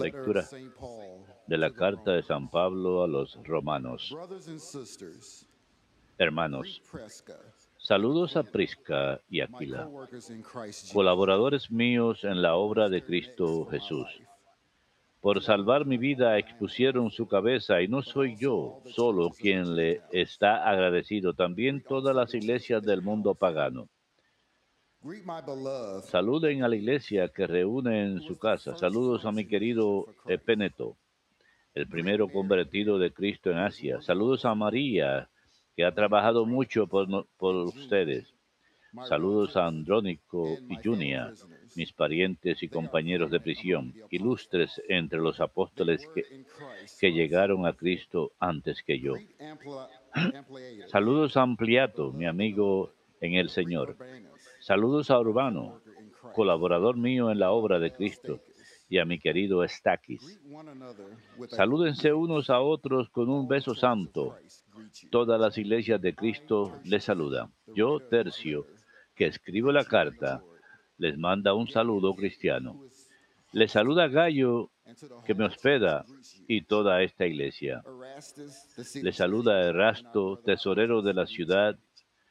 Lectura de la carta de San Pablo a los romanos. Hermanos, saludos a Prisca y Aquila, colaboradores míos en la obra de Cristo Jesús. Por salvar mi vida expusieron su cabeza y no soy yo solo quien le está agradecido, también todas las iglesias del mundo pagano. Saluden a la iglesia que reúne en su casa. Saludos a mi querido Epeneto, el primero convertido de Cristo en Asia. Saludos a María, que ha trabajado mucho por, no- por ustedes. Saludos a Andrónico y Junia, mis parientes y compañeros de prisión, ilustres entre los apóstoles que, que llegaron a Cristo antes que yo. Saludos a Ampliato, mi amigo en el Señor. Saludos a Urbano, colaborador mío en la obra de Cristo, y a mi querido a Salúdense unos a otros con un beso santo. Todas las iglesias de Cristo les saludan. Yo, Tercio, que escribo la carta, les manda un saludo cristiano. Les saluda Gallo, que me hospeda, y toda esta iglesia. Les saluda Erasto, tesorero de la ciudad,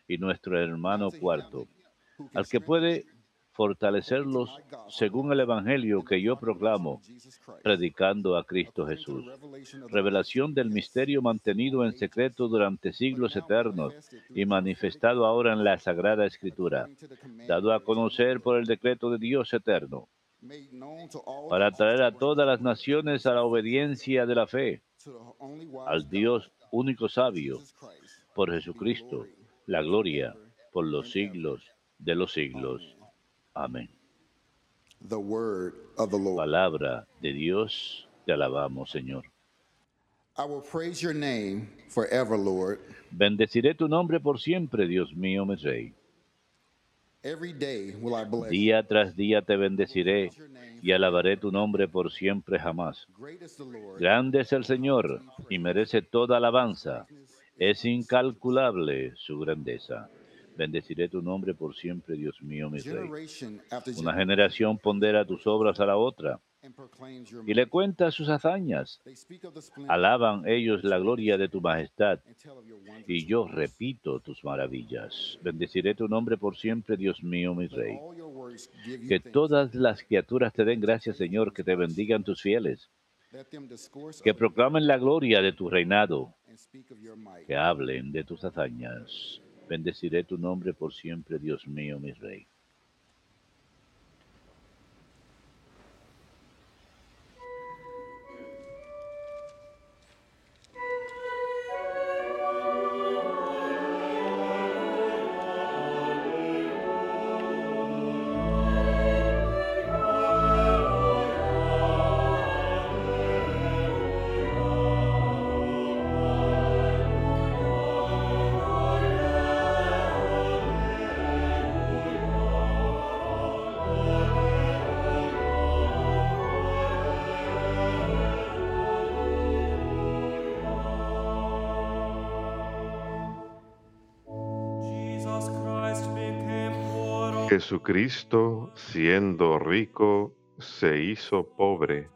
y nuestro hermano cuarto, al que puede fortalecerlos según el Evangelio que yo proclamo, predicando a Cristo Jesús. Revelación del misterio mantenido en secreto durante siglos eternos y manifestado ahora en la Sagrada Escritura, dado a conocer por el decreto de Dios eterno, para traer a todas las naciones a la obediencia de la fe, al Dios único sabio, por Jesucristo, la gloria por los siglos de los siglos. Amén. The word of the Lord. Palabra de Dios, te alabamos, Señor. I will praise your name forever, Lord. Bendeciré tu nombre por siempre, Dios mío, mi Rey. Every day will I bless you. Día tras día te bendeciré y alabaré tu nombre por siempre jamás. Grande es el Señor y merece toda alabanza. Es incalculable su grandeza. Bendeciré tu nombre por siempre, Dios mío, mi Rey. Una generación pondera tus obras a la otra y le cuenta sus hazañas. Alaban ellos la gloria de tu majestad y yo repito tus maravillas. Bendeciré tu nombre por siempre, Dios mío, mi Rey. Que todas las criaturas te den gracias, Señor, que te bendigan tus fieles, que proclamen la gloria de tu reinado, que hablen de tus hazañas. Bendeciré tu nombre por siempre, Dios mío, mi Rey. Jesucristo, siendo rico, se hizo pobre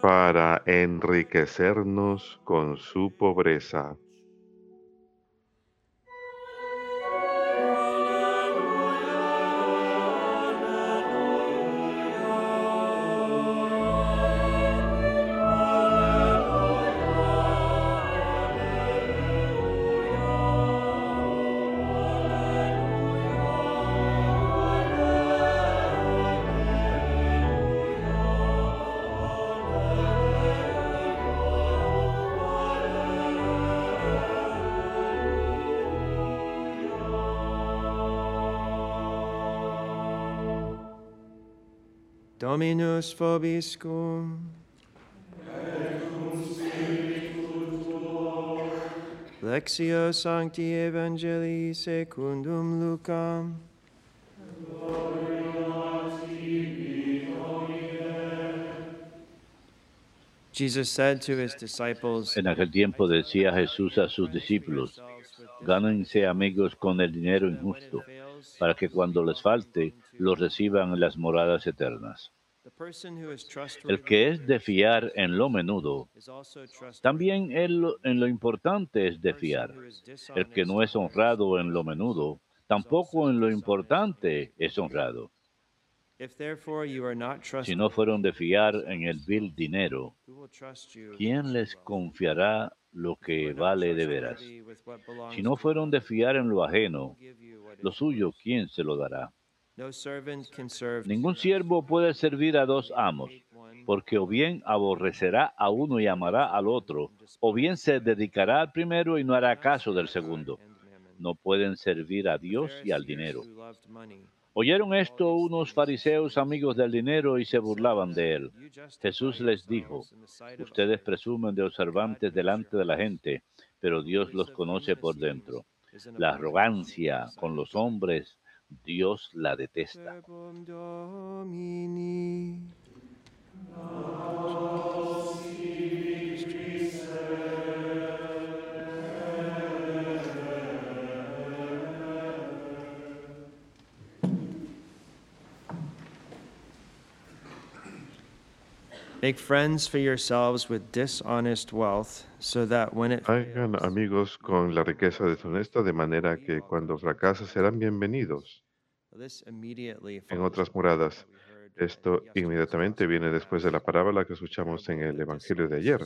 para enriquecernos con su pobreza. Dominus vobiscum. Lectio Sancti Evangelii secundum Lucam. Jesus said to his disciples, En aquel tiempo decía Jesús a sus discípulos, gánense amigos con el dinero injusto, para que cuando les falte, los reciban en las moradas eternas. El que es de fiar en lo menudo, también en lo, en lo importante es de fiar. El que no es honrado en lo menudo, tampoco en lo importante es honrado. Si no fueron de fiar en el vil dinero, ¿quién les confiará lo que vale de veras? Si no fueron de fiar en lo ajeno, lo suyo? ¿quién se lo dará? Ningún siervo puede servir a dos amos, porque o bien aborrecerá a uno y amará al otro, o bien se dedicará al primero y no hará caso del segundo. No pueden servir a Dios y al dinero. Oyeron esto unos fariseos amigos del dinero y se burlaban de él. Jesús les dijo, Ustedes presumen de observantes delante de la gente, pero Dios los conoce por dentro. La arrogancia con los hombres, Dios la detesta. Make friends for yourselves with dishonest wealth, so that when it Hagan amigos con la riqueza deshonesta de manera que cuando fracasa serán bienvenidos en otras moradas. Esto inmediatamente viene después de la parábola que escuchamos en el Evangelio de ayer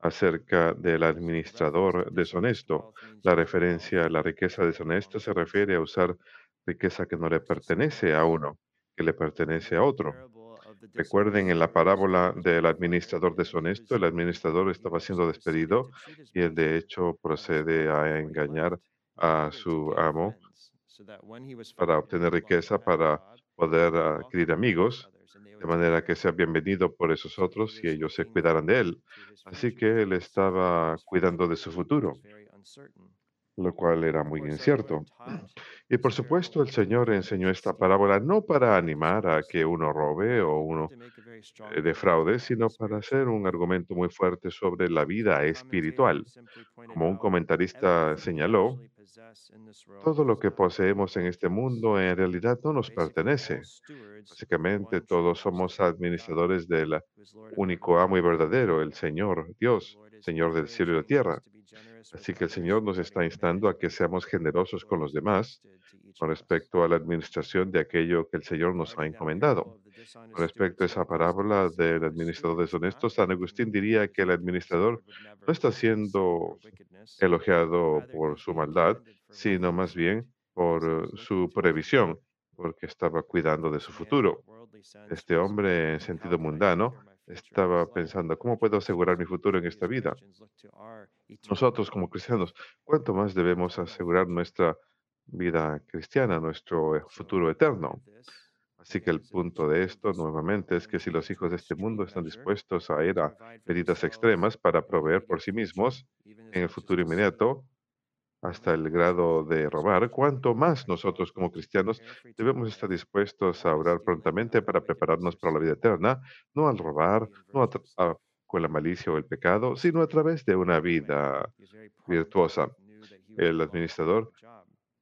acerca del administrador deshonesto. La referencia a la riqueza deshonesta se refiere a usar riqueza que no le pertenece a uno, que le pertenece a otro. Recuerden en la parábola del administrador deshonesto, el administrador estaba siendo despedido y él de hecho procede a engañar a su amo para obtener riqueza, para poder adquirir amigos, de manera que sea bienvenido por esos otros y ellos se cuidaran de él. Así que él estaba cuidando de su futuro, lo cual era muy incierto. Y por supuesto el Señor enseñó esta parábola no para animar a que uno robe o uno eh, defraude, sino para hacer un argumento muy fuerte sobre la vida espiritual. Como un comentarista señaló, todo lo que poseemos en este mundo en realidad no nos pertenece. Básicamente todos somos administradores del único amo y verdadero, el Señor Dios, Señor del cielo y la tierra. Así que el Señor nos está instando a que seamos generosos con los demás con respecto a la administración de aquello que el Señor nos ha encomendado. Con respecto a esa parábola del administrador deshonesto, San Agustín diría que el administrador no está siendo elogiado por su maldad, sino más bien por eh, su previsión, porque estaba cuidando de su futuro. Este hombre, en sentido mundano, estaba pensando, ¿cómo puedo asegurar mi futuro en esta vida? Nosotros como cristianos, ¿cuánto más debemos asegurar nuestra vida cristiana, nuestro eh, futuro eterno? Así que el punto de esto nuevamente es que si los hijos de este mundo están dispuestos a ir a medidas extremas para proveer por sí mismos en el futuro inmediato, hasta el grado de robar, cuánto más nosotros como cristianos debemos estar dispuestos a orar prontamente para prepararnos para la vida eterna, no al robar, no con la malicia o el pecado, sino a través de una vida virtuosa. El administrador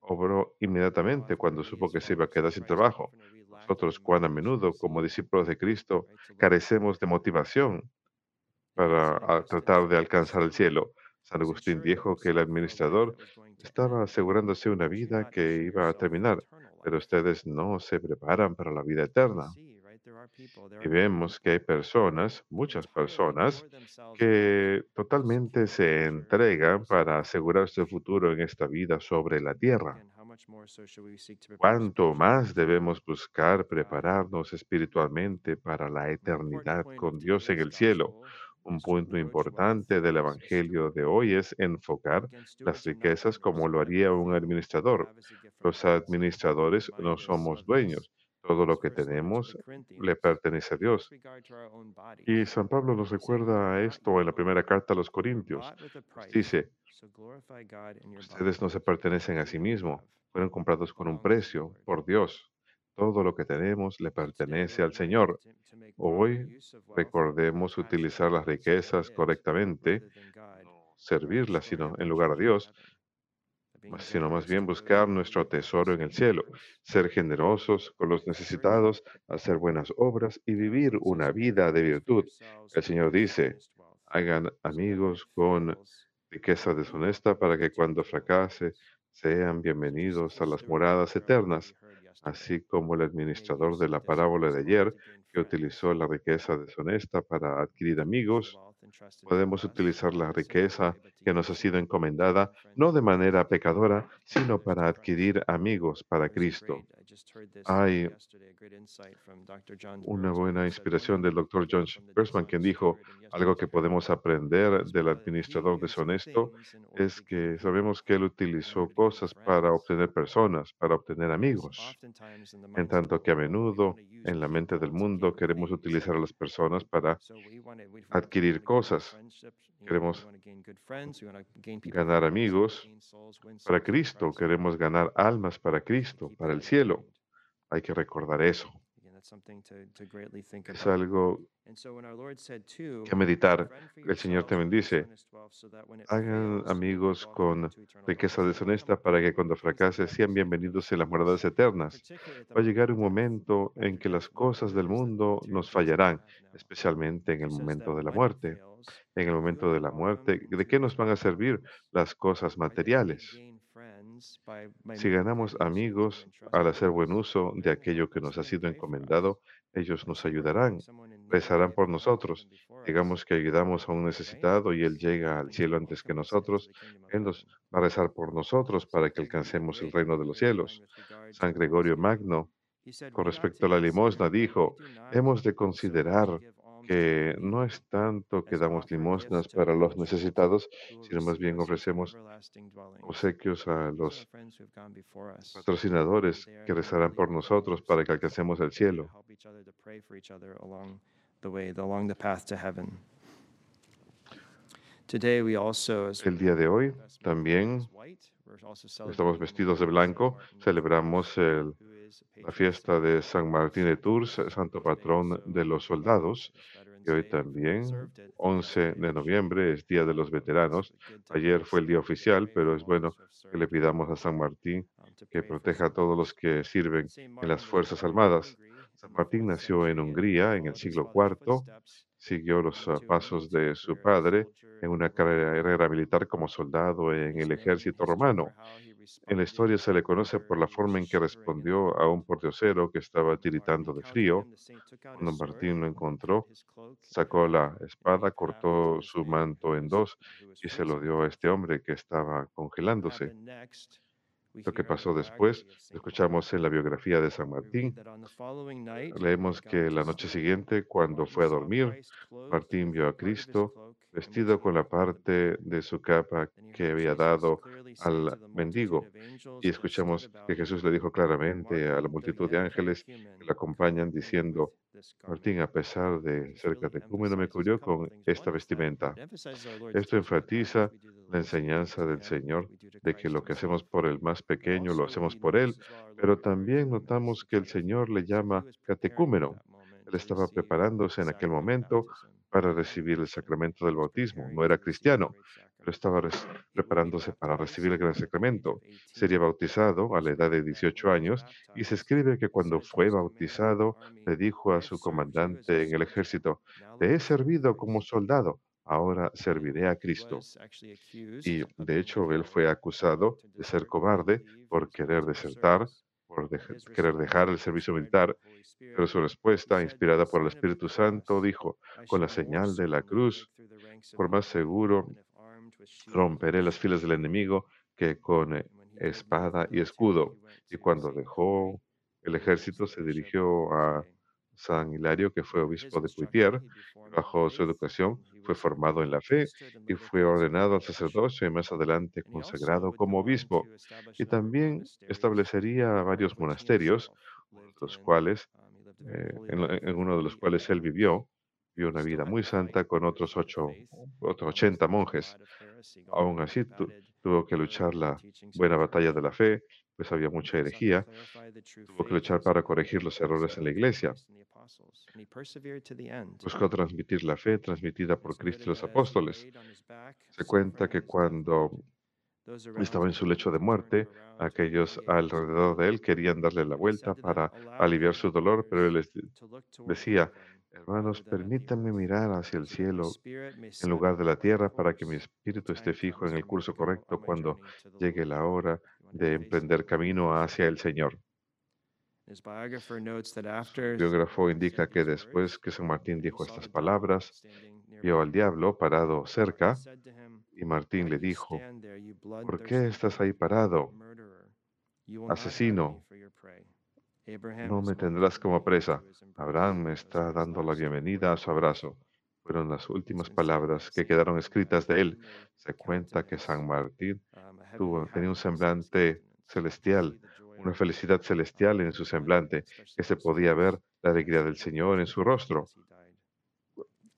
obró inmediatamente cuando supo que se iba a quedar sin trabajo. Nosotros, cuán a menudo, como discípulos de Cristo, carecemos de motivación para tratar de alcanzar el cielo. San Agustín dijo que el administrador estaba asegurándose una vida que iba a terminar, pero ustedes no se preparan para la vida eterna. Y vemos que hay personas, muchas personas, que totalmente se entregan para asegurar su futuro en esta vida sobre la tierra. ¿Cuánto más debemos buscar prepararnos espiritualmente para la eternidad con Dios en el cielo? Un punto importante del Evangelio de hoy es enfocar las riquezas como lo haría un administrador. Los administradores no somos dueños. Todo lo que tenemos le pertenece a Dios. Y San Pablo nos recuerda esto en la primera carta a los Corintios. Dice, ustedes no se pertenecen a sí mismos, fueron comprados con un precio por Dios. Todo lo que tenemos le pertenece al Señor. Hoy recordemos utilizar las riquezas correctamente, no servirlas, sino en lugar a Dios, sino más bien buscar nuestro tesoro en el cielo, ser generosos con los necesitados, hacer buenas obras y vivir una vida de virtud. El Señor dice, hagan amigos con riqueza deshonesta para que cuando fracase sean bienvenidos a las moradas eternas, así como el administrador de la parábola de ayer, que utilizó la riqueza deshonesta para adquirir amigos, podemos utilizar la riqueza que nos ha sido encomendada no de manera pecadora, sino para adquirir amigos para Cristo. Hay una buena inspiración del Dr. John Bersman, quien dijo, algo que podemos aprender del administrador deshonesto es que sabemos que él utilizó cosas para obtener personas, para obtener amigos, en tanto que a menudo en la mente del mundo queremos utilizar a las personas para adquirir cosas. Queremos ganar amigos para Cristo, queremos ganar almas para Cristo, para el cielo. Hay que recordar eso. Es algo que meditar. El Señor también dice, hagan amigos con riqueza deshonesta para que cuando fracase sean bienvenidos en las moradas eternas. Va a llegar un momento en que las cosas del mundo nos fallarán, especialmente en el momento de la muerte. En el momento de la muerte, ¿de qué nos van a servir las cosas materiales? Si ganamos amigos al hacer buen uso de aquello que nos ha sido encomendado, ellos nos ayudarán, rezarán por nosotros. Digamos que ayudamos a un necesitado y él llega al cielo antes que nosotros, él nos va a rezar por nosotros para que alcancemos el reino de los cielos. San Gregorio Magno, con respecto a la limosna, dijo, hemos de considerar que no es tanto que damos limosnas para los necesitados, sino más bien ofrecemos obsequios a los patrocinadores que rezarán por nosotros para que alcancemos el cielo. El día de hoy también estamos vestidos de blanco, celebramos el- la fiesta de San Martín de Tours, santo patrón de los soldados, y hoy también, 11 de noviembre, es Día de los Veteranos. Ayer fue el día oficial, pero es bueno que le pidamos a San Martín que proteja a todos los que sirven en las Fuerzas Armadas. San Martín nació en Hungría en el siglo IV, siguió los ah, pasos de su padre en una carrera militar como soldado en el ejército romano. En la historia se le conoce por la forma en que respondió a un pordiosero que estaba tiritando de frío. Cuando Martín lo encontró, sacó la espada, cortó su manto en dos y se lo dio a este hombre que estaba congelándose. Lo que pasó después, escuchamos en la biografía de San Martín. Leemos que la noche siguiente, cuando fue a dormir, Martín vio a Cristo vestido con la parte de su capa que había dado al mendigo. Y escuchamos que Jesús le dijo claramente a la multitud de ángeles que le acompañan diciendo, Martín, a pesar de ser catecúmeno, me cubrió con esta vestimenta. Esto enfatiza la enseñanza del Señor de que lo que hacemos por el más pequeño lo hacemos por Él, pero también notamos que el Señor le llama catecúmeno. Él estaba preparándose en aquel momento para recibir el sacramento del bautismo. No era cristiano, pero estaba preparándose para recibir el gran sacramento. Sería bautizado a la edad de 18 años y se escribe que cuando fue bautizado le dijo a su comandante en el ejército, te he servido como soldado, ahora serviré a Cristo. Y de hecho él fue acusado de ser cobarde por querer desertar, por querer dejar el servicio militar, pero su respuesta, inspirada por el Espíritu Santo, dijo, con la señal de la cruz, por más seguro romperé las filas del enemigo que con eh, espada y escudo. Y cuando dejó el ejército, se dirigió a San Hilario, que fue obispo de Poitiers. Bajo su educación, fue formado en la fe y fue ordenado al sacerdocio y más adelante consagrado como obispo. Y también establecería varios monasterios, los cuales, eh, en uno de los cuales él vivió, vivió una vida muy santa con otros ocho, otros 80 monjes. Aún así, tu- tuvo que luchar la buena batalla de la fe, pues había mucha herejía. Tuvo que luchar para corregir los errores en la iglesia. Buscó transmitir la fe transmitida por Cristo y los apóstoles. Se cuenta que cuando Estaba en su lecho de muerte. Aquellos alrededor de él querían darle la vuelta para aliviar su dolor, pero él les de- decía, hermanos, permítanme mirar hacia el cielo en lugar de la tierra para que mi espíritu esté fijo en el curso correcto cuando llegue la hora de emprender camino hacia el Señor. After biógrafo indica que después que San Martín dijo estas palabras, vio al diablo parado cerca y Martín le dijo, ¿por qué estás ahí parado? Asesino, no me tendrás como presa. Abraham me está dando la bienvenida a su abrazo. Fueron las últimas palabras que quedaron escritas de él. Se cuenta que San Martín tuvo, tenía un semblante celestial, una felicidad celestial en su semblante, que se podía ver la alegría del Señor en su rostro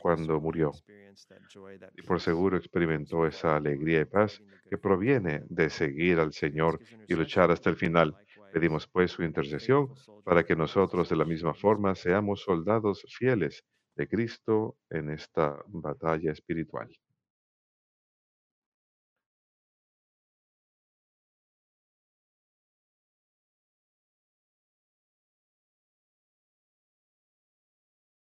cuando murió. Y por seguro experimentó esa alegría y paz que proviene de seguir al Señor y luchar hasta el final. Pedimos pues su intercesión para que nosotros de la misma forma seamos soldados fieles de Cristo en esta batalla espiritual.